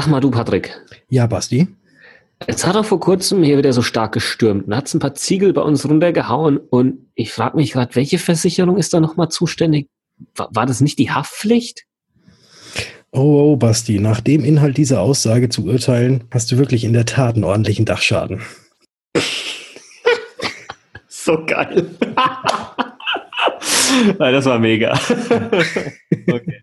Sag mal du, Patrick. Ja, Basti. Jetzt hat er vor kurzem hier wieder so stark gestürmt und hat ein paar Ziegel bei uns runtergehauen und ich frage mich gerade, welche Versicherung ist da nochmal zuständig? War, war, das nicht die Haftpflicht? Oh, oh, Basti, nach dem Inhalt dieser Aussage zu urteilen, hast du wirklich in der Tat einen ordentlichen Dachschaden. so geil. das war mega. okay.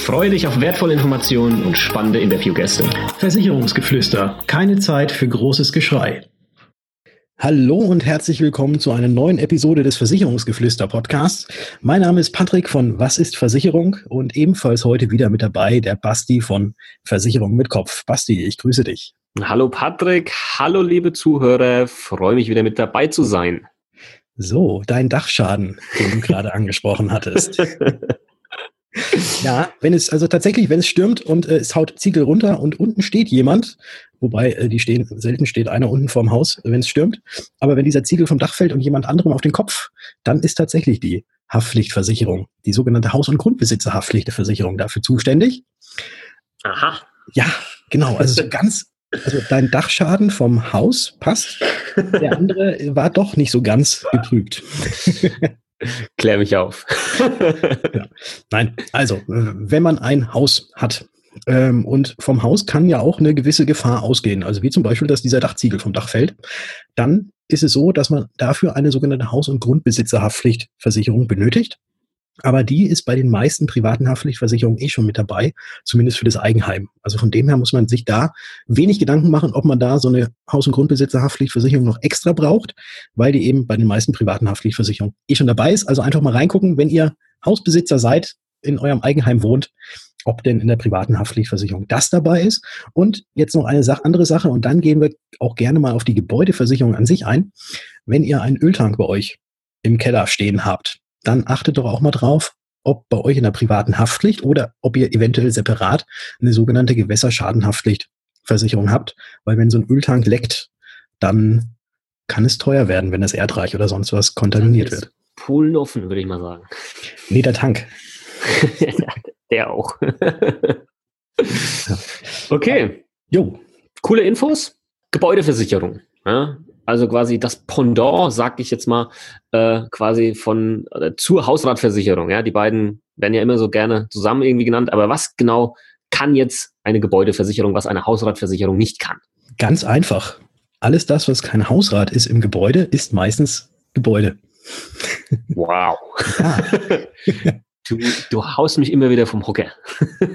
Freue dich auf wertvolle Informationen und spannende Interviewgäste. Versicherungsgeflüster. Keine Zeit für großes Geschrei. Hallo und herzlich willkommen zu einer neuen Episode des Versicherungsgeflüster Podcasts. Mein Name ist Patrick von Was ist Versicherung und ebenfalls heute wieder mit dabei der Basti von Versicherung mit Kopf. Basti, ich grüße dich. Hallo Patrick, hallo liebe Zuhörer, freue mich wieder mit dabei zu sein. So, dein Dachschaden, den du gerade angesprochen hattest. Ja, wenn es, also tatsächlich, wenn es stürmt und äh, es haut Ziegel runter und unten steht jemand, wobei äh, die stehen, selten steht einer unten vorm Haus, wenn es stürmt, aber wenn dieser Ziegel vom Dach fällt und jemand anderem auf den Kopf, dann ist tatsächlich die Haftpflichtversicherung, die sogenannte Haus- und Grundbesitzerhaftpflichtversicherung dafür zuständig. Aha. Ja, genau, also so ganz, also dein Dachschaden vom Haus passt, der andere war doch nicht so ganz getrübt. Klär mich auf. ja. Nein, also, wenn man ein Haus hat, ähm, und vom Haus kann ja auch eine gewisse Gefahr ausgehen, also wie zum Beispiel, dass dieser Dachziegel vom Dach fällt, dann ist es so, dass man dafür eine sogenannte Haus- und Grundbesitzerhaftpflichtversicherung benötigt. Aber die ist bei den meisten privaten Haftpflichtversicherungen eh schon mit dabei, zumindest für das Eigenheim. Also von dem her muss man sich da wenig Gedanken machen, ob man da so eine Haus- und Grundbesitzerhaftpflichtversicherung noch extra braucht, weil die eben bei den meisten privaten Haftpflichtversicherungen eh schon dabei ist. Also einfach mal reingucken, wenn ihr Hausbesitzer seid, in eurem Eigenheim wohnt, ob denn in der privaten Haftpflichtversicherung das dabei ist. Und jetzt noch eine Sache, andere Sache, und dann gehen wir auch gerne mal auf die Gebäudeversicherung an sich ein. Wenn ihr einen Öltank bei euch im Keller stehen habt, dann achtet doch auch mal drauf, ob bei euch in der privaten Haftpflicht oder ob ihr eventuell separat eine sogenannte Gewässerschadenhaftpflichtversicherung habt, weil wenn so ein Öltank leckt, dann kann es teuer werden, wenn das Erdreich oder sonst was kontaminiert wird. Polen offen, würde ich mal sagen. Nee, der Tank. der auch. okay. Jo. Coole Infos. Gebäudeversicherung. Ja, also quasi das Pendant, sag ich jetzt mal, äh, quasi von äh, zur Hausratversicherung. Ja, die beiden werden ja immer so gerne zusammen irgendwie genannt. Aber was genau kann jetzt eine Gebäudeversicherung, was eine Hausratversicherung nicht kann? Ganz einfach. Alles das, was kein Hausrat ist im Gebäude, ist meistens Gebäude. Wow. Ja. Du, du haust mich immer wieder vom Hocker.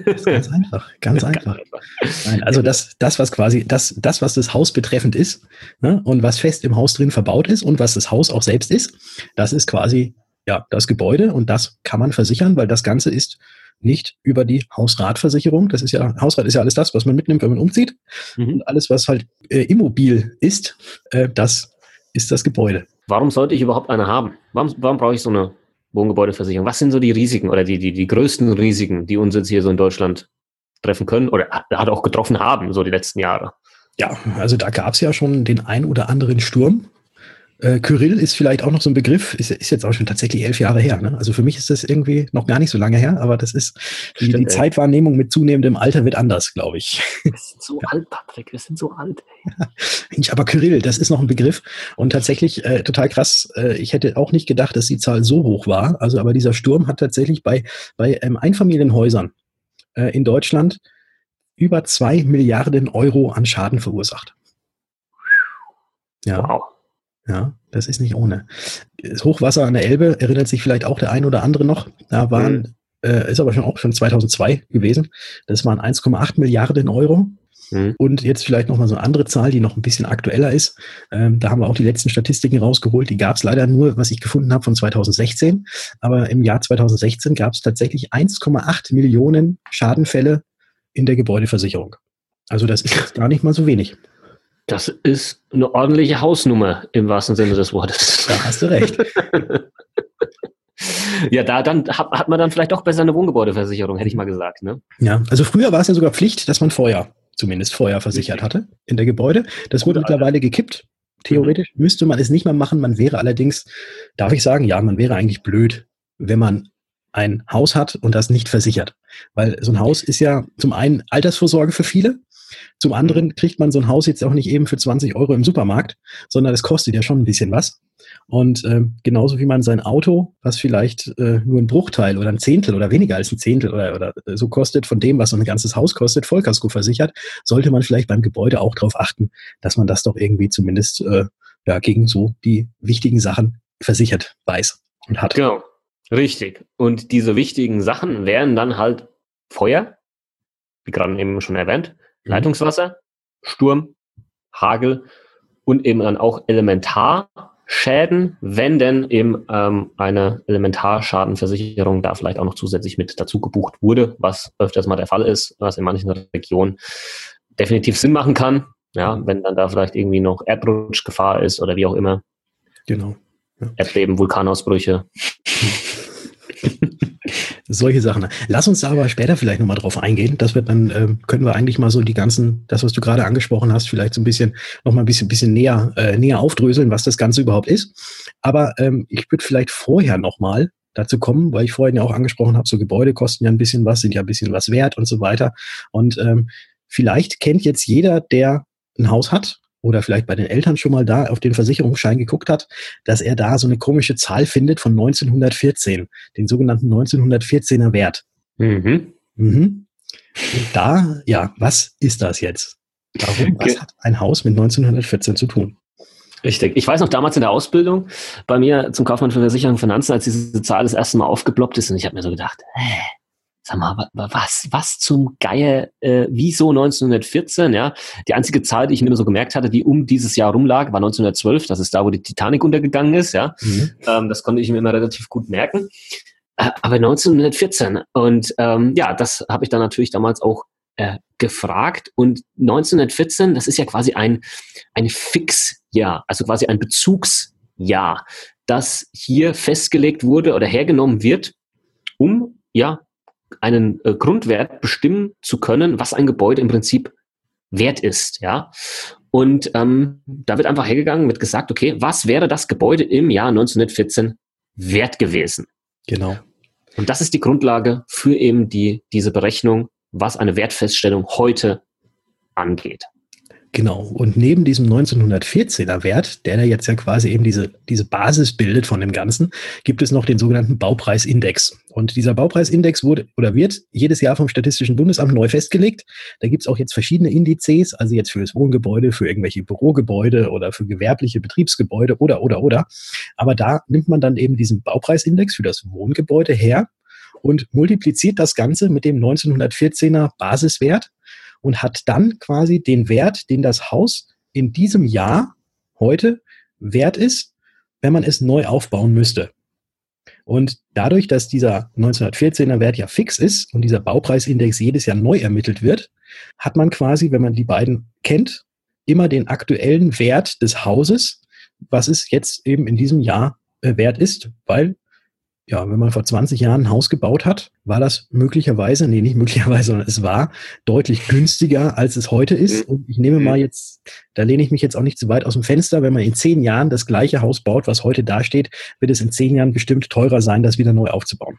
Das ist ganz einfach, ganz einfach. Nein, also das, das, was quasi, das, das, was das Haus betreffend ist ne, und was fest im Haus drin verbaut ist und was das Haus auch selbst ist, das ist quasi ja das Gebäude und das kann man versichern, weil das Ganze ist nicht über die Hausratversicherung. Das ist ja, Hausrat ist ja alles das, was man mitnimmt, wenn man umzieht. Mhm. Und alles, was halt äh, immobil ist, äh, das ist das Gebäude. Warum sollte ich überhaupt eine haben? Warum, warum brauche ich so eine Wohngebäudeversicherung. Was sind so die Risiken oder die, die, die größten Risiken, die uns jetzt hier so in Deutschland treffen können oder hat auch getroffen haben, so die letzten Jahre? Ja, also da gab es ja schon den ein oder anderen Sturm. Äh, Kyrill ist vielleicht auch noch so ein Begriff, ist, ist jetzt auch schon tatsächlich elf Jahre her. Ne? Also für mich ist das irgendwie noch gar nicht so lange her, aber das ist die, Stimmt, die Zeitwahrnehmung mit zunehmendem Alter wird anders, glaube ich. Wir sind so ja. alt, Patrick, wir sind so alt. Ja. Aber Kyrill, das ist noch ein Begriff und tatsächlich äh, total krass. Äh, ich hätte auch nicht gedacht, dass die Zahl so hoch war. Also aber dieser Sturm hat tatsächlich bei, bei ähm, Einfamilienhäusern äh, in Deutschland über zwei Milliarden Euro an Schaden verursacht. Ja. Wow. Ja, das ist nicht ohne. Das Hochwasser an der Elbe erinnert sich vielleicht auch der ein oder andere noch. Da waren, mhm. äh, ist aber schon auch schon 2002 gewesen. Das waren 1,8 Milliarden Euro. Mhm. Und jetzt vielleicht nochmal so eine andere Zahl, die noch ein bisschen aktueller ist. Ähm, da haben wir auch die letzten Statistiken rausgeholt. Die gab es leider nur, was ich gefunden habe, von 2016. Aber im Jahr 2016 gab es tatsächlich 1,8 Millionen Schadenfälle in der Gebäudeversicherung. Also das ist gar nicht mal so wenig. Das ist eine ordentliche Hausnummer im wahrsten Sinne des Wortes. Da hast du recht. ja, da dann hat, hat man dann vielleicht auch besser eine Wohngebäudeversicherung, hätte ich mal gesagt. Ne? Ja, also früher war es ja sogar Pflicht, dass man Feuer, zumindest Feuer versichert hatte in der Gebäude. Das wurde mittlerweile gekippt. Theoretisch mhm. müsste man es nicht mehr machen. Man wäre allerdings, darf ich sagen, ja, man wäre eigentlich blöd, wenn man ein Haus hat und das nicht versichert. Weil so ein Haus ist ja zum einen Altersvorsorge für viele, zum anderen kriegt man so ein Haus jetzt auch nicht eben für 20 Euro im Supermarkt, sondern es kostet ja schon ein bisschen was. Und äh, genauso wie man sein Auto, was vielleicht äh, nur ein Bruchteil oder ein Zehntel oder weniger als ein Zehntel oder, oder so kostet von dem, was so ein ganzes Haus kostet, Vollkasko versichert, sollte man vielleicht beim Gebäude auch darauf achten, dass man das doch irgendwie zumindest äh, ja, gegen so die wichtigen Sachen versichert weiß und hat. Genau. Richtig. Und diese wichtigen Sachen wären dann halt Feuer, wie gerade eben schon erwähnt, mhm. Leitungswasser, Sturm, Hagel und eben dann auch Elementarschäden, wenn denn eben ähm, eine Elementarschadenversicherung da vielleicht auch noch zusätzlich mit dazu gebucht wurde, was öfters mal der Fall ist, was in manchen Regionen definitiv Sinn machen kann. Ja, wenn dann da vielleicht irgendwie noch Erdrutschgefahr ist oder wie auch immer. Genau. Ja. Erdbeben, Vulkanausbrüche. Solche Sachen. Lass uns da aber später vielleicht nochmal drauf eingehen. Das wird dann, äh, können wir eigentlich mal so die ganzen, das, was du gerade angesprochen hast, vielleicht so ein bisschen, nochmal ein bisschen, bisschen näher, äh, näher aufdröseln, was das Ganze überhaupt ist. Aber ähm, ich würde vielleicht vorher nochmal dazu kommen, weil ich vorhin ja auch angesprochen habe, so Gebäude kosten ja ein bisschen was, sind ja ein bisschen was wert und so weiter. Und ähm, vielleicht kennt jetzt jeder, der ein Haus hat oder vielleicht bei den Eltern schon mal da auf den Versicherungsschein geguckt hat, dass er da so eine komische Zahl findet von 1914, den sogenannten 1914er Wert. Mhm. Mhm. Und da, ja, was ist das jetzt? Warum? Was hat ein Haus mit 1914 zu tun? Richtig. Ich weiß noch damals in der Ausbildung bei mir zum Kaufmann für Versicherung und Finanzen, als diese Zahl das erste Mal aufgeploppt ist und ich habe mir so gedacht, hä, sag mal, was, was zum Geier, äh, wieso 1914, ja? Die einzige Zahl, die ich mir so gemerkt hatte, die um dieses Jahr rumlag, war 1912, das ist da, wo die Titanic untergegangen ist, ja? Mhm. Ähm, das konnte ich mir immer relativ gut merken. Äh, aber 1914 und ähm, ja, das habe ich dann natürlich damals auch äh, gefragt und 1914, das ist ja quasi ein, ein Fixjahr, also quasi ein Bezugsjahr, das hier festgelegt wurde oder hergenommen wird, um ja einen äh, Grundwert bestimmen zu können, was ein Gebäude im Prinzip wert ist, ja. Und ähm, da wird einfach hergegangen, wird gesagt, okay, was wäre das Gebäude im Jahr 1914 wert gewesen? Genau. Und das ist die Grundlage für eben die, diese Berechnung, was eine Wertfeststellung heute angeht. Genau. Und neben diesem 1914er Wert, der jetzt ja quasi eben diese, diese Basis bildet von dem Ganzen, gibt es noch den sogenannten Baupreisindex. Und dieser Baupreisindex wurde oder wird jedes Jahr vom Statistischen Bundesamt neu festgelegt. Da gibt es auch jetzt verschiedene Indizes, also jetzt für das Wohngebäude, für irgendwelche Bürogebäude oder für gewerbliche Betriebsgebäude oder, oder, oder. Aber da nimmt man dann eben diesen Baupreisindex für das Wohngebäude her und multipliziert das Ganze mit dem 1914er Basiswert und hat dann quasi den Wert, den das Haus in diesem Jahr heute wert ist, wenn man es neu aufbauen müsste. Und dadurch, dass dieser 1914er Wert ja fix ist und dieser Baupreisindex jedes Jahr neu ermittelt wird, hat man quasi, wenn man die beiden kennt, immer den aktuellen Wert des Hauses, was es jetzt eben in diesem Jahr äh, wert ist, weil ja, wenn man vor 20 Jahren ein Haus gebaut hat, war das möglicherweise, nee, nicht möglicherweise, sondern es war deutlich günstiger, als es heute ist. Mhm. Und ich nehme mal mhm. jetzt, da lehne ich mich jetzt auch nicht zu weit aus dem Fenster, wenn man in zehn Jahren das gleiche Haus baut, was heute dasteht, wird es in zehn Jahren bestimmt teurer sein, das wieder neu aufzubauen.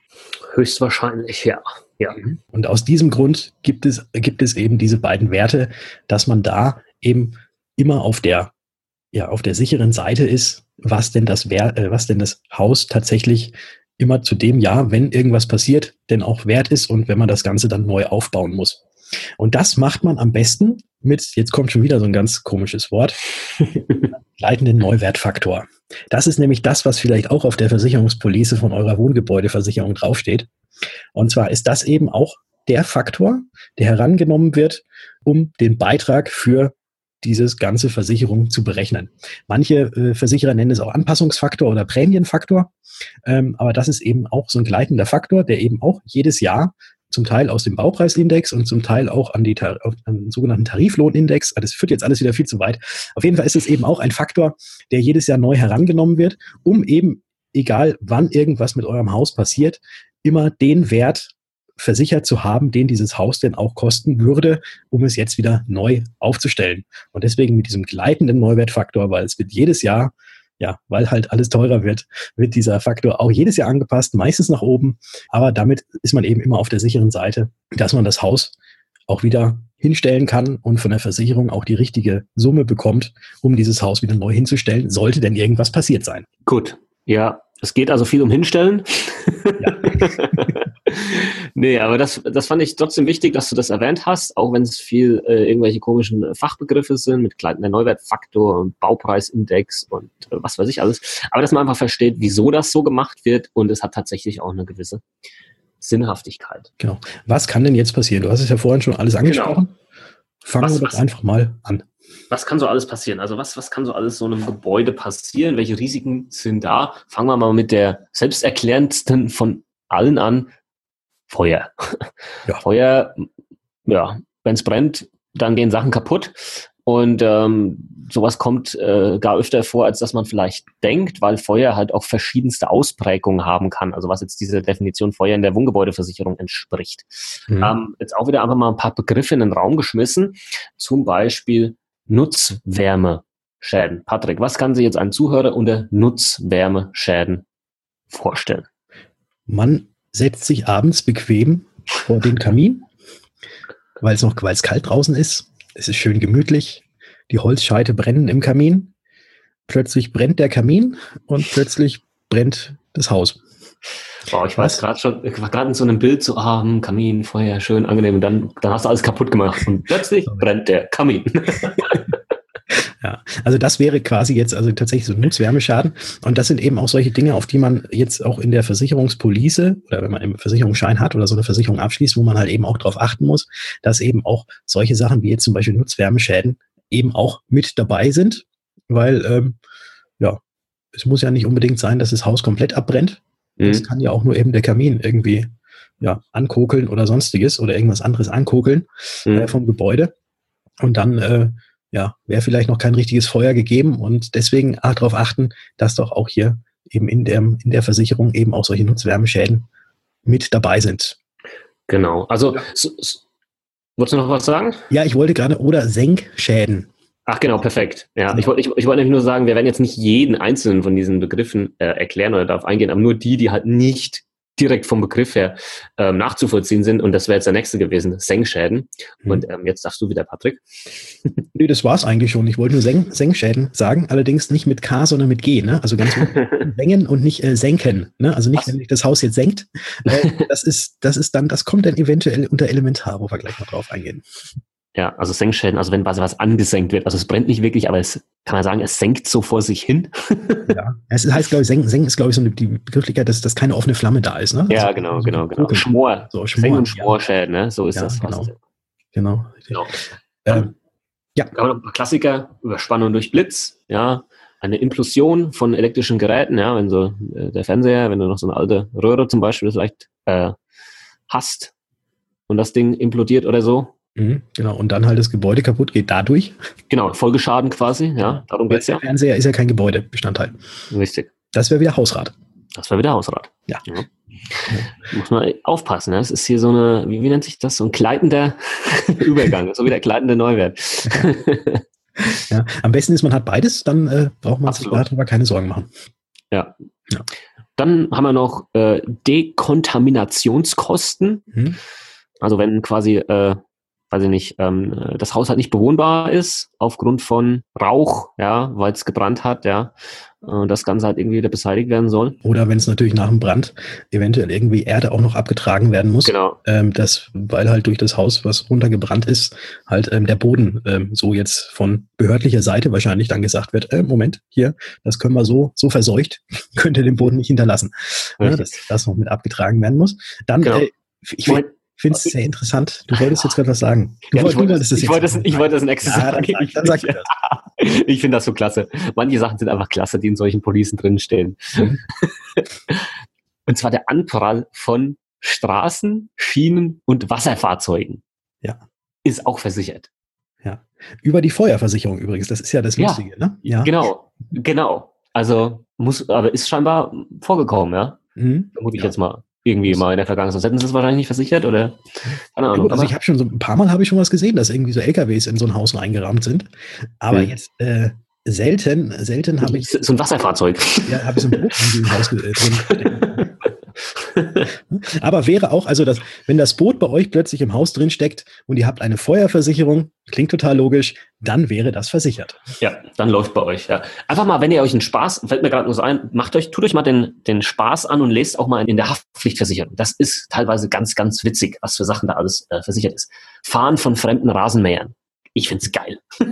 Höchstwahrscheinlich, ja. ja. Mhm. Und aus diesem Grund gibt es, gibt es eben diese beiden Werte, dass man da eben immer auf der, ja, auf der sicheren Seite ist, was denn das, äh, was denn das Haus tatsächlich immer zu dem Jahr, wenn irgendwas passiert, denn auch wert ist und wenn man das Ganze dann neu aufbauen muss. Und das macht man am besten mit, jetzt kommt schon wieder so ein ganz komisches Wort, leitenden Neuwertfaktor. Das ist nämlich das, was vielleicht auch auf der Versicherungspolice von eurer Wohngebäudeversicherung draufsteht. Und zwar ist das eben auch der Faktor, der herangenommen wird, um den Beitrag für dieses ganze Versicherung zu berechnen. Manche äh, Versicherer nennen es auch Anpassungsfaktor oder Prämienfaktor, ähm, aber das ist eben auch so ein gleitender Faktor, der eben auch jedes Jahr zum Teil aus dem Baupreisindex und zum Teil auch an, die, an den sogenannten Tariflohnindex. Das führt jetzt alles wieder viel zu weit. Auf jeden Fall ist es eben auch ein Faktor, der jedes Jahr neu herangenommen wird, um eben, egal wann irgendwas mit eurem Haus passiert, immer den Wert versichert zu haben, den dieses Haus denn auch kosten würde, um es jetzt wieder neu aufzustellen. Und deswegen mit diesem gleitenden Neuwertfaktor, weil es wird jedes Jahr ja, weil halt alles teurer wird, wird dieser Faktor auch jedes Jahr angepasst, meistens nach oben. Aber damit ist man eben immer auf der sicheren Seite, dass man das Haus auch wieder hinstellen kann und von der Versicherung auch die richtige Summe bekommt, um dieses Haus wieder neu hinzustellen, sollte denn irgendwas passiert sein. Gut, ja, es geht also viel um Hinstellen. Ja. nee, aber das, das fand ich trotzdem wichtig, dass du das erwähnt hast, auch wenn es viel äh, irgendwelche komischen Fachbegriffe sind mit der Neuwertfaktor und Baupreisindex und äh, was weiß ich alles. Aber dass man einfach versteht, wieso das so gemacht wird und es hat tatsächlich auch eine gewisse Sinnhaftigkeit. Genau. Was kann denn jetzt passieren? Du hast es ja vorhin schon alles angesprochen. Genau. Fangen was, wir doch einfach mal an was kann so alles passieren? Also was, was kann so alles so einem Gebäude passieren? Welche Risiken sind da? Fangen wir mal mit der selbsterklärendsten von allen an. Feuer. Ja. Feuer, ja, wenn es brennt, dann gehen Sachen kaputt. Und ähm, sowas kommt äh, gar öfter vor, als dass man vielleicht denkt, weil Feuer halt auch verschiedenste Ausprägungen haben kann. Also was jetzt diese Definition Feuer in der Wohngebäudeversicherung entspricht. Mhm. Ähm, jetzt auch wieder einfach mal ein paar Begriffe in den Raum geschmissen. Zum Beispiel Nutzwärmeschäden. Patrick, was kann sich jetzt ein Zuhörer unter Nutzwärmeschäden vorstellen? Man setzt sich abends bequem vor den Kamin, weil es noch weil es kalt draußen ist. Es ist schön gemütlich. Die Holzscheite brennen im Kamin. Plötzlich brennt der Kamin und plötzlich brennt das Haus. Oh, ich weiß gerade schon, ich war gerade in so einem Bild so, ah, hm, Kamin, Feuer, schön angenehm. Und dann, dann hast du alles kaputt gemacht und plötzlich brennt der Kamin. Ja, also das wäre quasi jetzt also tatsächlich so ein Nutzwärmeschaden. Und das sind eben auch solche Dinge, auf die man jetzt auch in der Versicherungspolice oder wenn man einen Versicherungsschein hat oder so eine Versicherung abschließt, wo man halt eben auch darauf achten muss, dass eben auch solche Sachen wie jetzt zum Beispiel Nutzwärmeschäden eben auch mit dabei sind. Weil, ähm, ja, es muss ja nicht unbedingt sein, dass das Haus komplett abbrennt. Mhm. kann ja auch nur eben der Kamin irgendwie ja, ankokeln oder sonstiges oder irgendwas anderes ankokeln mhm. äh, vom Gebäude. Und dann äh, ja, wäre vielleicht noch kein richtiges Feuer gegeben und deswegen darauf achten, dass doch auch hier eben in der, in der Versicherung eben auch solche Nutzwärmeschäden mit dabei sind. Genau. Also, ja. so, so, wolltest du noch was sagen? Ja, ich wollte gerade, oder Senkschäden. Ach genau, perfekt. Ja, ich wollte ich, ich wollte nämlich nur sagen, wir werden jetzt nicht jeden einzelnen von diesen Begriffen äh, erklären oder darauf eingehen, aber nur die, die halt nicht direkt vom Begriff her ähm, nachzuvollziehen sind. Und das wäre jetzt der nächste gewesen, Senkschäden. Mhm. Und ähm, jetzt sagst du wieder, Patrick. nee, das war's eigentlich schon. Ich wollte nur Senk Senkschäden sagen, allerdings nicht mit K, sondern mit G. Ne? Also ganz senken und nicht äh, senken. Ne? Also nicht, wenn sich das Haus jetzt senkt. Äh, das ist, das ist dann, das kommt dann eventuell unter Elementar, wo wir gleich noch drauf eingehen. Ja, also Senkschäden, also wenn quasi was angesenkt wird. Also es brennt nicht wirklich, aber es kann man sagen, es senkt so vor sich hin. ja, es heißt, glaube ich, senken, senken ist, glaube ich, so eine, die Begrifflichkeit, dass, dass keine offene Flamme da ist. Ne? Ja, also, genau, genau, genau. Schmor. So, Schmor. Senk- und Schmorschäden, ne? so ist ja, das. Genau. genau. genau. Ähm, ja. Aber noch ein paar Klassiker, Überspannung durch Blitz, ja, eine Implosion von elektrischen Geräten, ja, wenn so äh, der Fernseher, wenn du noch so eine alte Röhre zum Beispiel vielleicht äh, hast und das Ding implodiert oder so, Mhm, genau, und dann halt das Gebäude kaputt geht dadurch. Genau, Folgeschaden quasi, ja, darum geht es ja. Der Fernseher ist ja kein Gebäudebestandteil. Richtig. Das wäre wieder Hausrat. Das wäre wieder Hausrat. Ja. ja. Muss man aufpassen, ne? Das ist hier so eine, wie, wie nennt sich das? So ein gleitender Übergang, so wie der gleitende Neuwert. ja, am besten ist, man hat beides, dann äh, braucht man Absolut. sich darüber keine Sorgen machen. Ja. ja. Dann haben wir noch äh, Dekontaminationskosten. Mhm. Also wenn quasi äh, weiß ich nicht, ähm, das Haus halt nicht bewohnbar ist aufgrund von Rauch, ja, weil es gebrannt hat, ja, und das Ganze halt irgendwie wieder beseitigt werden soll. Oder wenn es natürlich nach dem Brand eventuell irgendwie Erde auch noch abgetragen werden muss. Genau. Ähm, das, weil halt durch das Haus, was runtergebrannt ist, halt ähm, der Boden ähm, so jetzt von behördlicher Seite wahrscheinlich dann gesagt wird, äh, Moment, hier, das können wir so, so verseucht, könnt ihr den Boden nicht hinterlassen. Ja, dass das noch mit abgetragen werden muss. Dann, genau. äh, ich, will, ich finde es sehr interessant. Du wolltest jetzt gerade was sagen. Du ja, wolltest, ich, wollte, das ich, wollte das, ich wollte das nächstes ja, sagen. Dann, dann sag ich ich finde das so klasse. Manche Sachen sind einfach klasse, die in solchen Policen drinstehen. Mhm. Und zwar der Anprall von Straßen, Schienen und Wasserfahrzeugen. Ja. Ist auch versichert. Ja. Über die Feuerversicherung übrigens, das ist ja das Lustige, ja. ne? Ja. Genau, genau. Also muss, aber ist scheinbar vorgekommen, ja. Mhm. Vermute ich ja. jetzt mal irgendwie mal in der Vergangenheit. Sonst hätten sie es wahrscheinlich nicht versichert oder keine Ahnung. Also ich habe schon so ein paar Mal habe ich schon was gesehen, dass irgendwie so LKWs in so ein Haus reingerammt sind. Aber mhm. jetzt äh, selten, selten habe ich so ein Wasserfahrzeug. Ja, habe ich so ein Boot im Haus äh, drin. Aber wäre auch, also das, wenn das Boot bei euch plötzlich im Haus drin steckt und ihr habt eine Feuerversicherung, klingt total logisch, dann wäre das versichert. Ja, dann läuft bei euch, ja. Einfach mal, wenn ihr euch einen Spaß, fällt mir gerade nur so ein, macht euch, tut euch mal den, den Spaß an und lest auch mal in der Haftpflichtversicherung. Das ist teilweise ganz, ganz witzig, was für Sachen da alles äh, versichert ist. Fahren von fremden Rasenmähern. Ich find's geil.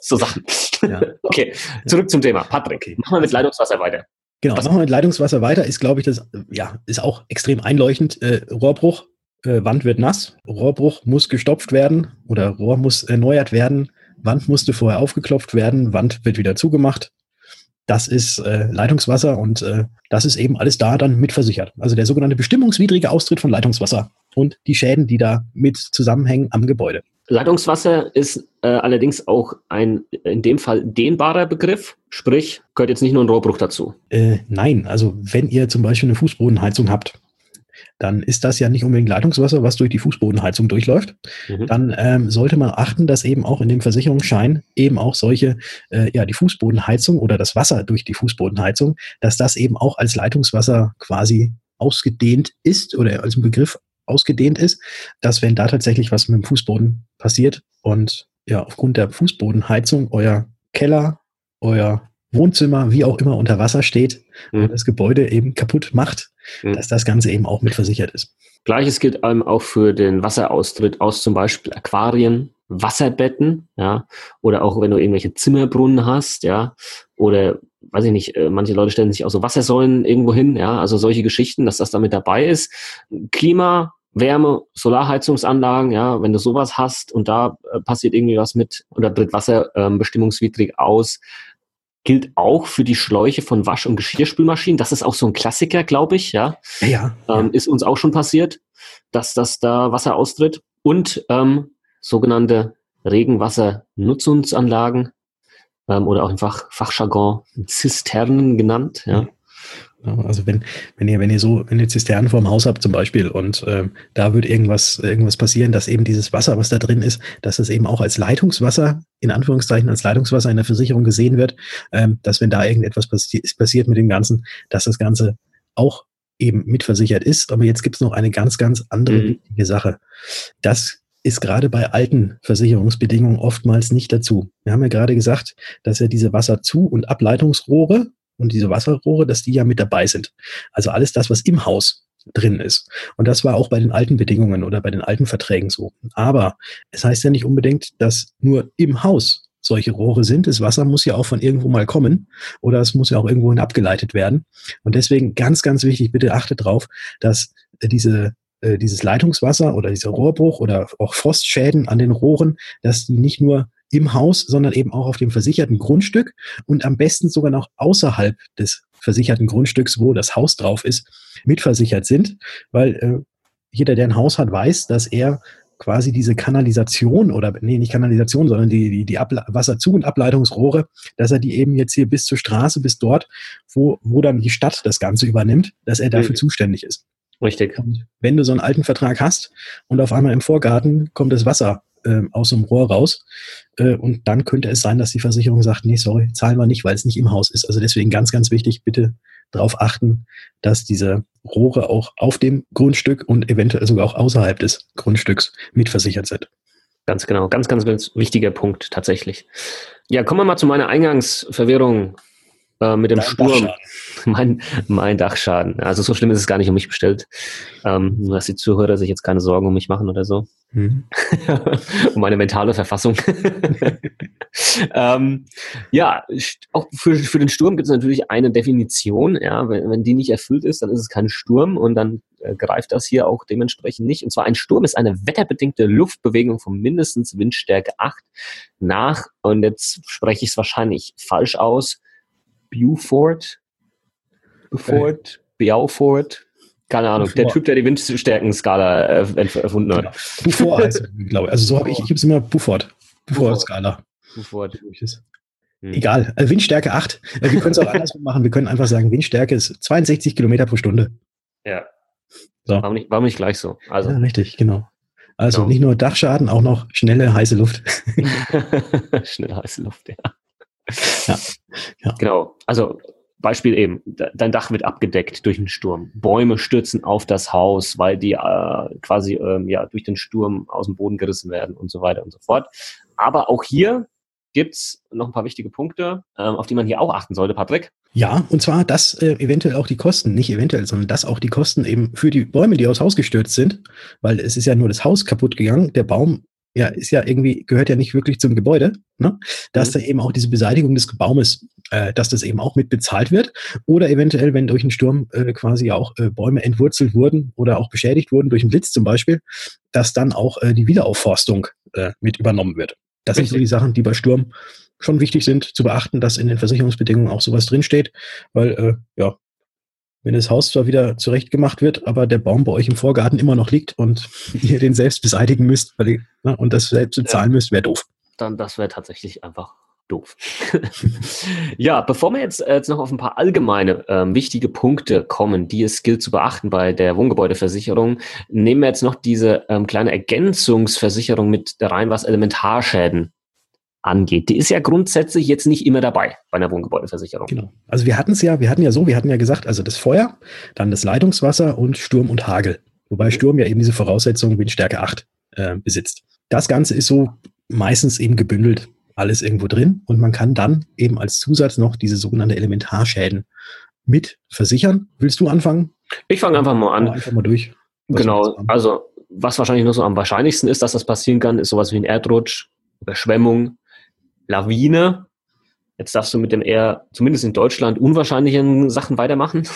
so Sachen. Ja. Okay, zurück zum Thema. Patrick, machen wir mit Leitungswasser weiter. Genau, Was? machen wir mit Leitungswasser weiter, ist, glaube ich, das, ja, ist auch extrem einleuchtend. Äh, Rohrbruch, äh, Wand wird nass, Rohrbruch muss gestopft werden oder Rohr muss erneuert werden, Wand musste vorher aufgeklopft werden, Wand wird wieder zugemacht. Das ist äh, Leitungswasser und äh, das ist eben alles da dann mitversichert. Also der sogenannte bestimmungswidrige Austritt von Leitungswasser und die Schäden, die da mit zusammenhängen am Gebäude. Leitungswasser ist äh, allerdings auch ein in dem Fall dehnbarer Begriff, sprich gehört jetzt nicht nur ein Rohrbruch dazu. Äh, nein, also wenn ihr zum Beispiel eine Fußbodenheizung habt, dann ist das ja nicht unbedingt Leitungswasser, was durch die Fußbodenheizung durchläuft. Mhm. Dann ähm, sollte man achten, dass eben auch in dem Versicherungsschein eben auch solche, äh, ja, die Fußbodenheizung oder das Wasser durch die Fußbodenheizung, dass das eben auch als Leitungswasser quasi ausgedehnt ist oder als Begriff ausgedehnt ist, dass wenn da tatsächlich was mit dem Fußboden passiert und ja, aufgrund der Fußbodenheizung euer Keller, euer Wohnzimmer, wie auch immer unter Wasser steht mhm. und das Gebäude eben kaputt macht, mhm. dass das Ganze eben auch mit versichert ist. Gleiches gilt einem auch für den Wasseraustritt aus zum Beispiel Aquarien, Wasserbetten, ja, oder auch wenn du irgendwelche Zimmerbrunnen hast, ja, oder weiß ich nicht, äh, manche Leute stellen sich auch so Wassersäulen irgendwo hin, ja, also solche Geschichten, dass das damit dabei ist. Klima, Wärme, Solarheizungsanlagen, ja, wenn du sowas hast und da äh, passiert irgendwie was mit oder tritt Wasser ähm, bestimmungswidrig aus, gilt auch für die Schläuche von Wasch- und Geschirrspülmaschinen. Das ist auch so ein Klassiker, glaube ich, ja. Ja. Ähm, ist uns auch schon passiert, dass das da Wasser austritt. Und ähm, sogenannte Regenwassernutzungsanlagen ähm, oder auch im Fach, Fachjargon Zisternen genannt, ja. Also wenn, wenn ihr, wenn ihr so, wenn ihr Zisternen vorm Haus habt zum Beispiel und ähm, da wird irgendwas, irgendwas passieren, dass eben dieses Wasser, was da drin ist, dass es eben auch als Leitungswasser, in Anführungszeichen als Leitungswasser in der Versicherung gesehen wird, ähm, dass wenn da irgendetwas passi passiert mit dem Ganzen, dass das Ganze auch eben mitversichert ist. Aber jetzt gibt es noch eine ganz, ganz andere mhm. wichtige Sache. Das ist gerade bei alten Versicherungsbedingungen oftmals nicht dazu. Wir haben ja gerade gesagt, dass ja diese Wasserzu- und Ableitungsrohre und diese Wasserrohre, dass die ja mit dabei sind. Also alles das, was im Haus drin ist. Und das war auch bei den alten Bedingungen oder bei den alten Verträgen so. Aber es heißt ja nicht unbedingt, dass nur im Haus solche Rohre sind. Das Wasser muss ja auch von irgendwo mal kommen oder es muss ja auch irgendwohin abgeleitet werden. Und deswegen ganz, ganz wichtig, bitte achtet drauf, dass diese äh, dieses Leitungswasser oder dieser Rohrbruch oder auch Frostschäden an den Rohren, dass die nicht nur im Haus, sondern eben auch auf dem versicherten Grundstück und am besten sogar noch außerhalb des versicherten Grundstücks, wo das Haus drauf ist, mitversichert sind, weil äh, jeder, der ein Haus hat, weiß, dass er quasi diese Kanalisation oder, nee, nicht Kanalisation, sondern die, die, die Wasserzu- und Ableitungsrohre, dass er die eben jetzt hier bis zur Straße, bis dort, wo, wo dann die Stadt das Ganze übernimmt, dass er dafür mhm. zuständig ist. Richtig. Und wenn du so einen alten Vertrag hast und auf einmal im Vorgarten kommt das Wasser äh, aus dem Rohr raus äh, und dann könnte es sein, dass die Versicherung sagt, nee, sorry, zahlen wir nicht, weil es nicht im Haus ist. Also deswegen ganz, ganz wichtig, bitte darauf achten, dass diese Rohre auch auf dem Grundstück und eventuell sogar auch außerhalb des Grundstücks mitversichert sind. Ganz genau, ganz, ganz wichtiger Punkt tatsächlich. Ja, kommen wir mal zu meiner Eingangsverwirrung äh, mit dem Dein Sturm. Mein, mein Dachschaden. Also so schlimm ist es gar nicht um mich bestellt. Ähm, nur dass die Zuhörer sich jetzt keine Sorgen um mich machen oder so. Mhm. um meine mentale Verfassung. ähm, ja, auch für, für den Sturm gibt es natürlich eine Definition. Ja, wenn, wenn die nicht erfüllt ist, dann ist es kein Sturm und dann äh, greift das hier auch dementsprechend nicht. Und zwar ein Sturm ist eine wetterbedingte Luftbewegung von mindestens Windstärke 8 nach, und jetzt spreche ich es wahrscheinlich falsch aus, Beaufort, Beaufort, Beaufort, Keine Ahnung, Bufort. der Typ, der die Windstärkenskala erfunden hat. Genau. Bufort heißt glaube ich. Also so habe ich, ich habe es immer Bufort. Bufort-Skala. Bufort. Hm. Egal, also Windstärke 8. Äh, wir können es auch andersrum machen. Wir können einfach sagen, Windstärke ist 62 Kilometer pro Stunde. Ja. So. Warum, nicht, warum nicht gleich so? Also. Ja, richtig, genau. Also genau. nicht nur Dachschaden, auch noch schnelle, heiße Luft. schnelle, heiße Luft, ja. ja. ja. Genau. Also Beispiel eben, dein Dach wird abgedeckt durch einen Sturm. Bäume stürzen auf das Haus, weil die äh, quasi ähm, ja durch den Sturm aus dem Boden gerissen werden und so weiter und so fort. Aber auch hier gibt's noch ein paar wichtige Punkte, ähm, auf die man hier auch achten sollte, Patrick. Ja, und zwar, dass äh, eventuell auch die Kosten, nicht eventuell, sondern dass auch die Kosten eben für die Bäume, die aufs Haus gestürzt sind, weil es ist ja nur das Haus kaputt gegangen, der Baum ja, ist ja irgendwie, gehört ja nicht wirklich zum Gebäude, ne? dass mhm. da eben auch diese Beseitigung des Baumes, äh, dass das eben auch mit bezahlt wird. Oder eventuell, wenn durch einen Sturm äh, quasi auch äh, Bäume entwurzelt wurden oder auch beschädigt wurden durch einen Blitz zum Beispiel, dass dann auch äh, die Wiederaufforstung äh, mit übernommen wird. Das Richtig. sind so die Sachen, die bei Sturm schon wichtig sind zu beachten, dass in den Versicherungsbedingungen auch sowas drinsteht, weil äh, ja, wenn das Haus zwar wieder zurecht gemacht wird, aber der Baum bei euch im Vorgarten immer noch liegt und ihr den selbst beseitigen müsst weil, ne, und das selbst bezahlen ja. müsst, wäre doof. Dann das wäre tatsächlich einfach doof. ja, bevor wir jetzt, äh, jetzt noch auf ein paar allgemeine ähm, wichtige Punkte kommen, die es gilt zu beachten bei der Wohngebäudeversicherung, nehmen wir jetzt noch diese ähm, kleine Ergänzungsversicherung mit rein, was Elementarschäden angeht. Die ist ja grundsätzlich jetzt nicht immer dabei bei einer Wohngebäudeversicherung. Genau. Also wir hatten es ja, wir hatten ja so, wir hatten ja gesagt, also das Feuer, dann das Leitungswasser und Sturm und Hagel. Wobei Sturm ja eben diese Voraussetzung Windstärke 8 äh, besitzt. Das Ganze ist so meistens eben gebündelt alles irgendwo drin und man kann dann eben als Zusatz noch diese sogenannte Elementarschäden mit versichern. Willst du anfangen? Ich fange einfach mal an. Einfach mal durch. Genau, also was wahrscheinlich nur so am wahrscheinlichsten ist, dass das passieren kann, ist sowas wie ein Erdrutsch, Überschwemmung, Lawine. Jetzt darfst du mit dem eher, zumindest in Deutschland, unwahrscheinlichen Sachen weitermachen.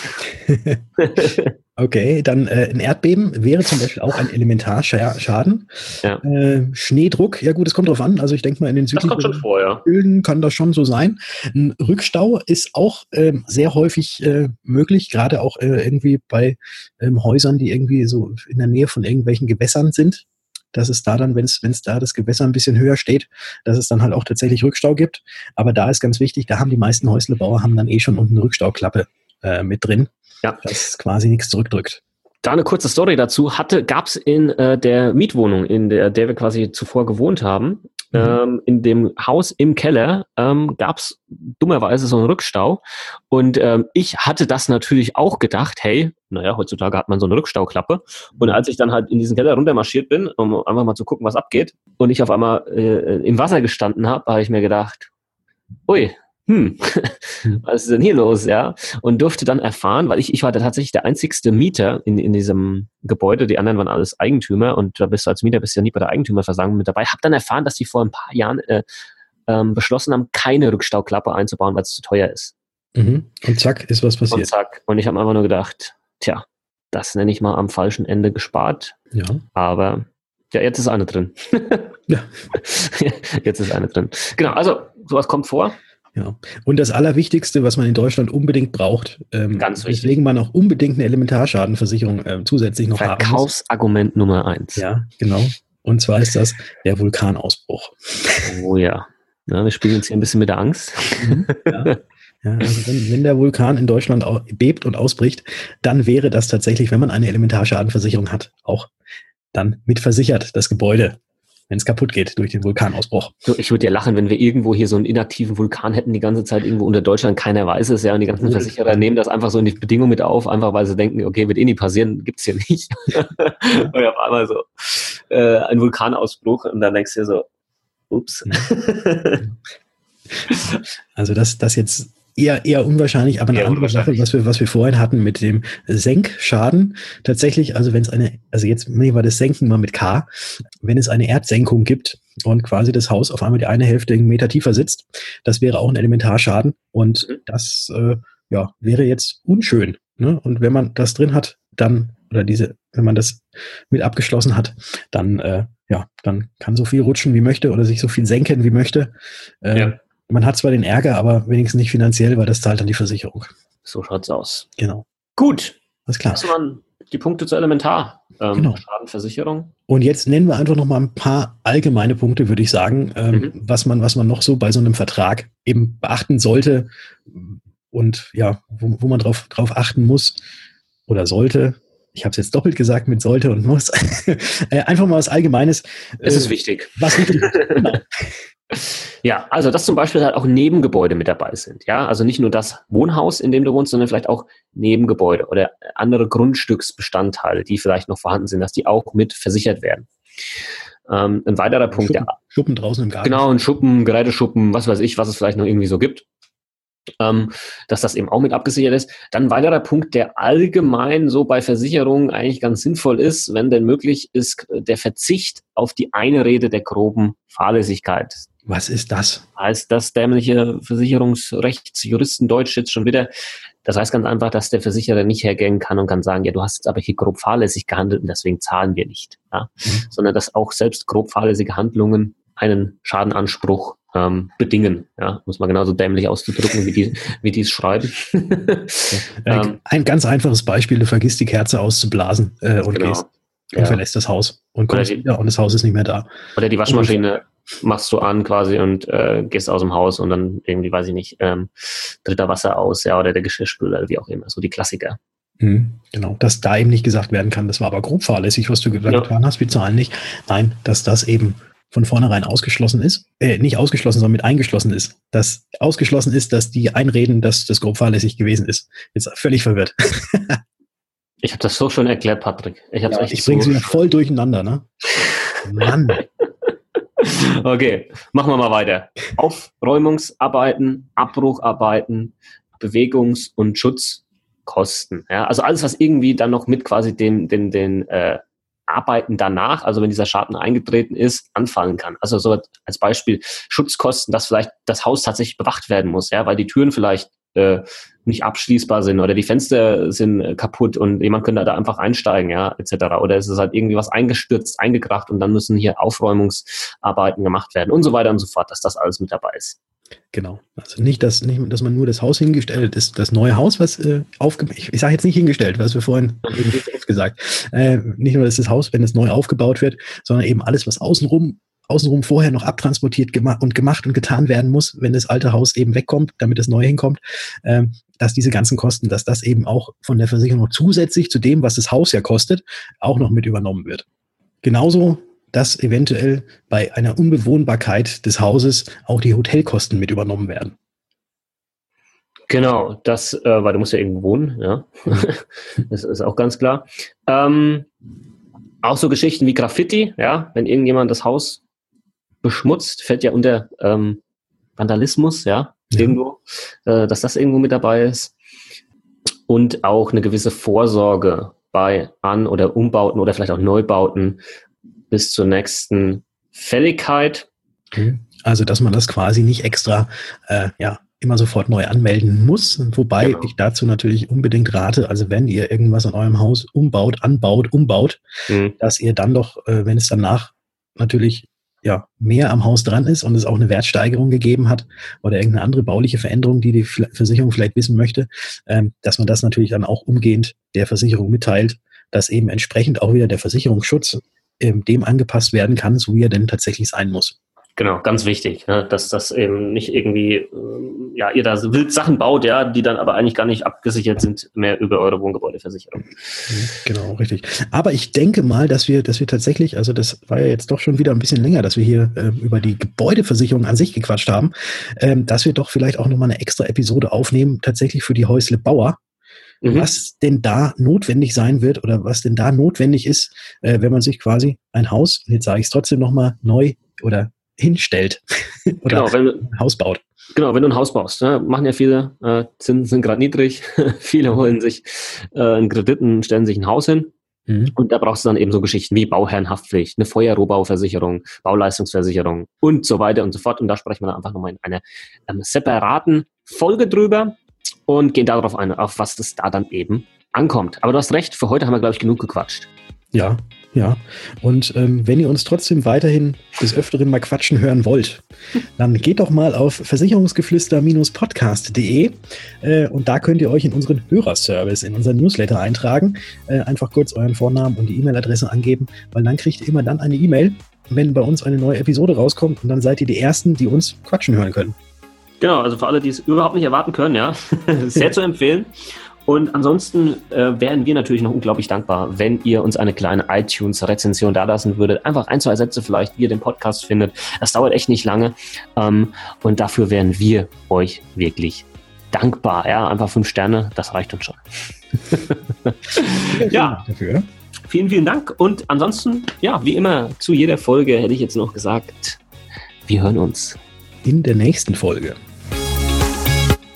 okay, dann äh, ein Erdbeben wäre zum Beispiel auch ein Elementarschaden. Ja. Äh, Schneedruck, ja gut, es kommt drauf an. Also ich denke mal, in den südlichen Böden kann das schon so sein. Ein Rückstau ist auch äh, sehr häufig äh, möglich, gerade auch äh, irgendwie bei ähm, Häusern, die irgendwie so in der Nähe von irgendwelchen Gewässern sind dass es da dann, wenn es da das Gewässer ein bisschen höher steht, dass es dann halt auch tatsächlich Rückstau gibt. Aber da ist ganz wichtig, da haben die meisten Häuslebauer haben dann eh schon unten eine Rückstauklappe äh, mit drin, ja. dass quasi nichts zurückdrückt. Da eine kurze Story dazu. Hatte, gab es in äh, der Mietwohnung, in der, der wir quasi zuvor gewohnt haben, Mhm. Ähm, in dem Haus im Keller ähm, gab es dummerweise so einen Rückstau. Und ähm, ich hatte das natürlich auch gedacht, hey, naja, heutzutage hat man so eine Rückstauklappe. Und als ich dann halt in diesen Keller runtermarschiert bin, um einfach mal zu gucken, was abgeht, und ich auf einmal äh, im Wasser gestanden habe, habe ich mir gedacht, ui, hm, was ist denn hier los, ja? Und durfte dann erfahren, weil ich, ich war da tatsächlich der einzigste Mieter in, in diesem Gebäude, die anderen waren alles Eigentümer und da bist du als Mieter bist ja nie bei der Eigentümerversammlung mit dabei, habe dann erfahren, dass die vor ein paar Jahren äh, ähm, beschlossen haben, keine Rückstauklappe einzubauen, weil es zu teuer ist. Mhm. Und zack, ist was passiert. Und zack. Und ich habe einfach nur gedacht, tja, das nenne ich mal am falschen Ende gespart. Ja. Aber ja, jetzt ist eine drin. ja. Jetzt ist eine drin. Genau, also sowas kommt vor. Ja. Und das Allerwichtigste, was man in Deutschland unbedingt braucht, ähm, Ganz wichtig. weswegen man auch unbedingt eine Elementarschadenversicherung äh, zusätzlich noch haben Verkaufsargument Nummer eins. Ja, genau. Und zwar ist das der Vulkanausbruch. Oh ja. ja wir spielen jetzt hier ein bisschen mit der Angst. Mhm, ja. Ja, also wenn, wenn, der Vulkan in Deutschland bebt und ausbricht, dann wäre das tatsächlich, wenn man eine Elementarschadenversicherung hat, auch dann mitversichert, das Gebäude wenn es kaputt geht durch den Vulkanausbruch. So, ich würde ja lachen, wenn wir irgendwo hier so einen inaktiven Vulkan hätten, die ganze Zeit irgendwo unter Deutschland, keiner weiß es ja, und die ganzen Versicherer nehmen das einfach so in die Bedingungen mit auf, einfach weil sie denken, okay, wird eh nie passieren, gibt's hier nicht. und auf einmal so äh, ein Vulkanausbruch und dann denkst du dir so, ups. Also das, das jetzt eher, eher unwahrscheinlich, aber eine eher andere Sache, was wir, was wir vorhin hatten mit dem Senkschaden. Tatsächlich, also wenn es eine, also jetzt nehmen wir das Senken mal mit K, wenn es eine Erdsenkung gibt und quasi das Haus auf einmal die eine Hälfte einen Meter tiefer sitzt, das wäre auch ein Elementarschaden und mhm. das äh, ja, wäre jetzt unschön. Ne? Und wenn man das drin hat, dann, oder diese, wenn man das mit abgeschlossen hat, dann äh, ja, dann kann so viel rutschen wie möchte oder sich so viel senken wie möchte. Äh, ja man hat zwar den Ärger, aber wenigstens nicht finanziell, weil das zahlt dann die Versicherung. So schaut's aus. Genau. Gut. Alles klar. Mal ein die Punkte zur Elementar. Ähm, genau. Schadenversicherung. Und jetzt nennen wir einfach noch mal ein paar allgemeine Punkte, würde ich sagen, ähm, mhm. was, man, was man noch so bei so einem Vertrag eben beachten sollte und ja, wo, wo man drauf, drauf achten muss oder sollte. Ich habe es jetzt doppelt gesagt mit sollte und muss. Äh, einfach mal was Allgemeines. Es ist äh, wichtig. Was wichtig ist. Genau. Ja, also dass zum Beispiel halt auch Nebengebäude mit dabei sind. Ja, also nicht nur das Wohnhaus, in dem du wohnst, sondern vielleicht auch Nebengebäude oder andere Grundstücksbestandteile, die vielleicht noch vorhanden sind, dass die auch mit versichert werden. Ähm, ein weiterer Punkt, Schuppen, ja. Schuppen draußen im Garten. Genau, ein Schuppen, Geräteschuppen, was weiß ich, was es vielleicht noch irgendwie so gibt. Ähm, dass das eben auch mit abgesichert ist. Dann ein weiterer Punkt, der allgemein so bei Versicherungen eigentlich ganz sinnvoll ist, wenn denn möglich ist, der Verzicht auf die Einrede der groben Fahrlässigkeit. Was ist das? Heißt das dämliche Versicherungsrechtsjuristendeutsch jetzt schon wieder? Das heißt ganz einfach, dass der Versicherer nicht hergehen kann und kann sagen, ja, du hast jetzt aber hier grob fahrlässig gehandelt und deswegen zahlen wir nicht. Ja? Mhm. Sondern dass auch selbst grob fahrlässige Handlungen einen Schadenanspruch ähm, bedingen. Ja, muss man genauso dämlich auszudrücken, wie die, wie die es schreiben. ähm, ein ganz einfaches Beispiel, du vergisst die Kerze auszublasen äh, und genau. gehst und ja. verlässt das Haus und kommst die, wieder und das Haus ist nicht mehr da. Oder die Waschmaschine machst du an quasi und äh, gehst aus dem Haus und dann irgendwie, weiß ich nicht, ähm, tritt da Wasser aus, ja, oder der Geschirrspüler, wie auch immer, so die Klassiker. Mhm, genau, dass da eben nicht gesagt werden kann, das war aber grob fahrlässig, was du gesagt ja. hast, wir zahlen nicht. Nein, dass das eben von vornherein ausgeschlossen ist, äh, nicht ausgeschlossen, sondern mit eingeschlossen ist. Dass ausgeschlossen ist, dass die einreden, dass das grob fahrlässig gewesen ist. Jetzt völlig verwirrt. ich habe das so schon erklärt, Patrick. Ich, ja, ich bringe sie voll durcheinander, ne? Mann. Okay, machen wir mal weiter. Aufräumungsarbeiten, Abbrucharbeiten, Bewegungs- und Schutzkosten. Ja, also alles, was irgendwie dann noch mit quasi den, den, den äh, Arbeiten danach, also wenn dieser Schaden eingetreten ist, anfallen kann. Also so als Beispiel Schutzkosten, dass vielleicht das Haus tatsächlich bewacht werden muss, ja, weil die Türen vielleicht äh, nicht abschließbar sind oder die Fenster sind kaputt und jemand könnte da einfach einsteigen, ja, etc. Oder es ist halt irgendwie was eingestürzt, eingekracht und dann müssen hier Aufräumungsarbeiten gemacht werden und so weiter und so fort, dass das alles mit dabei ist. Genau. Also nicht, dass, nicht, dass man nur das Haus hingestellt ist, das neue Haus, was äh, aufgebaut, ich, ich sage jetzt nicht hingestellt, was wir vorhin oft gesagt, äh, nicht nur, dass das Haus, wenn es neu aufgebaut wird, sondern eben alles, was außenrum außenrum vorher noch abtransportiert gema und gemacht und getan werden muss, wenn das alte Haus eben wegkommt, damit das neue hinkommt, ähm, dass diese ganzen Kosten, dass das eben auch von der Versicherung zusätzlich zu dem, was das Haus ja kostet, auch noch mit übernommen wird. Genauso, dass eventuell bei einer Unbewohnbarkeit des Hauses auch die Hotelkosten mit übernommen werden. Genau, das, äh, weil du musst ja irgendwo wohnen, ja. das ist auch ganz klar. Ähm, auch so Geschichten wie Graffiti, ja, wenn irgendjemand das Haus beschmutzt, fällt ja unter ähm, Vandalismus, ja, ja. irgendwo, äh, dass das irgendwo mit dabei ist. Und auch eine gewisse Vorsorge bei An- oder Umbauten oder vielleicht auch Neubauten bis zur nächsten Fälligkeit. Mhm. Also, dass man das quasi nicht extra äh, ja, immer sofort neu anmelden muss. Wobei genau. ich dazu natürlich unbedingt rate, also wenn ihr irgendwas an eurem Haus umbaut, anbaut, umbaut, mhm. dass ihr dann doch, äh, wenn es danach natürlich ja, mehr am Haus dran ist und es auch eine Wertsteigerung gegeben hat oder irgendeine andere bauliche Veränderung, die die Versicherung vielleicht wissen möchte, ähm, dass man das natürlich dann auch umgehend der Versicherung mitteilt, dass eben entsprechend auch wieder der Versicherungsschutz ähm, dem angepasst werden kann, so wie er denn tatsächlich sein muss. Genau, ganz wichtig, ne, dass das eben nicht irgendwie, ähm, ja, ihr da wild Sachen baut, ja, die dann aber eigentlich gar nicht abgesichert sind mehr über eure Wohngebäudeversicherung. Mhm, genau, richtig. Aber ich denke mal, dass wir, dass wir tatsächlich, also das war ja jetzt doch schon wieder ein bisschen länger, dass wir hier äh, über die Gebäudeversicherung an sich gequatscht haben, ähm, dass wir doch vielleicht auch nochmal eine extra Episode aufnehmen, tatsächlich für die Häusle Bauer. Mhm. was denn da notwendig sein wird oder was denn da notwendig ist, äh, wenn man sich quasi ein Haus, jetzt sage ich es trotzdem nochmal, neu oder hinstellt oder genau, wenn, ein Haus baut. Genau, wenn du ein Haus baust, ne, machen ja viele, äh, Zinsen sind gerade niedrig, viele holen sich äh, einen Krediten, stellen sich ein Haus hin. Mhm. Und da brauchst du dann eben so Geschichten wie Bauherrenhaftpflicht, eine Feuerrohbauversicherung, Bauleistungsversicherung und so weiter und so fort. Und da sprechen wir dann einfach nochmal in einer ähm, separaten Folge drüber und gehen darauf ein, auf was es da dann eben ankommt. Aber du hast recht, für heute haben wir, glaube ich, genug gequatscht. Ja, Ja, und ähm, wenn ihr uns trotzdem weiterhin des Öfteren mal quatschen hören wollt, dann geht doch mal auf versicherungsgeflüster-podcast.de äh, und da könnt ihr euch in unseren Hörerservice, in unseren Newsletter eintragen. Äh, einfach kurz euren Vornamen und die E-Mail-Adresse angeben, weil dann kriegt ihr immer dann eine E-Mail, wenn bei uns eine neue Episode rauskommt und dann seid ihr die Ersten, die uns quatschen hören können. Genau, also für alle, die es überhaupt nicht erwarten können, ja, sehr zu empfehlen. Und ansonsten äh, wären wir natürlich noch unglaublich dankbar, wenn ihr uns eine kleine iTunes-Rezension dalassen würdet. Einfach ein, zwei Sätze vielleicht, wie ihr den Podcast findet. Das dauert echt nicht lange. Ähm, und dafür wären wir euch wirklich dankbar. Ja, einfach fünf Sterne, das reicht uns schon. ja, dafür. Vielen, vielen Dank. Und ansonsten, ja, wie immer, zu jeder Folge hätte ich jetzt noch gesagt, wir hören uns. In der nächsten Folge.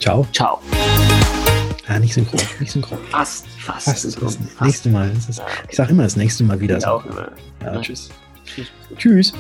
Ciao. Ciao. Ah, nicht synchron, nicht synchron. Fast, fast. fast synchron. Das fast. nächste Mal. Ist, ich sage immer das nächste Mal wieder. Ich auch immer. Ja, ja. Tschüss. Tschüss. Tschüss.